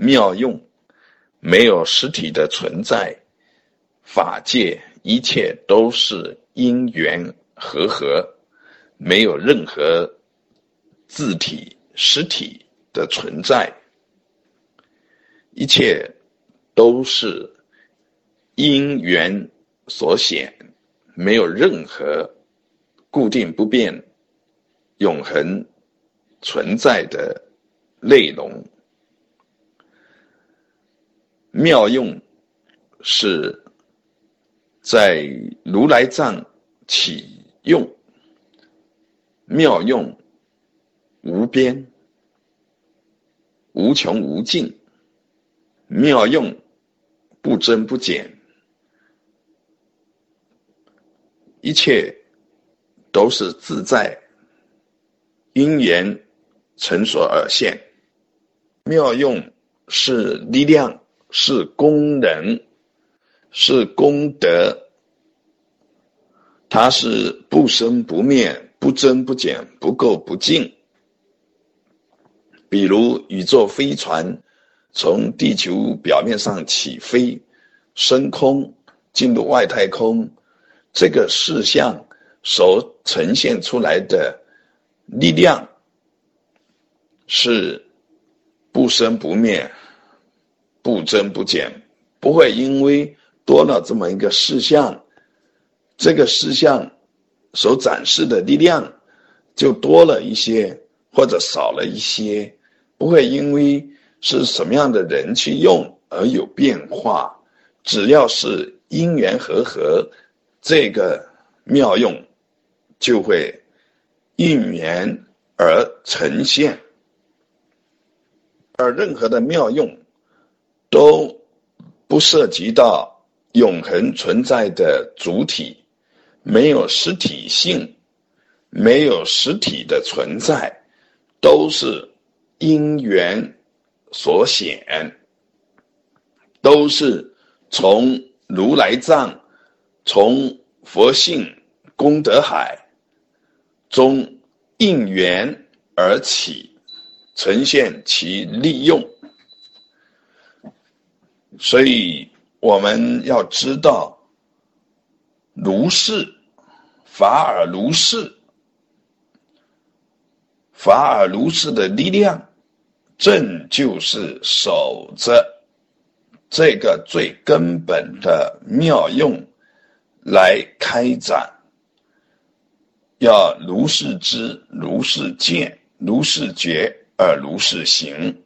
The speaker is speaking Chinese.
妙用，没有实体的存在，法界一切都是因缘和合，没有任何字体实体的存在，一切都是因缘所显，没有任何固定不变、永恒存在的内容。妙用是在如来藏起用，妙用无边、无穷无尽，妙用不增不减，一切都是自在因缘成所而现。妙用是力量。是功能，是功德，它是不生不灭、不增不减、不垢不净。比如宇宙飞船从地球表面上起飞、升空、进入外太空，这个事项所呈现出来的力量是不生不灭。不增不减，不会因为多了这么一个事项，这个事项所展示的力量就多了一些或者少了一些，不会因为是什么样的人去用而有变化。只要是因缘和合，这个妙用就会应缘而呈现，而任何的妙用。都不涉及到永恒存在的主体，没有实体性，没有实体的存在，都是因缘所显，都是从如来藏、从佛性功德海中应缘而起，呈现其利用。所以我们要知道，如是法尔如是，法尔如是的力量，正就是守着这个最根本的妙用来开展。要如是知，如是见，如是觉，而如是行。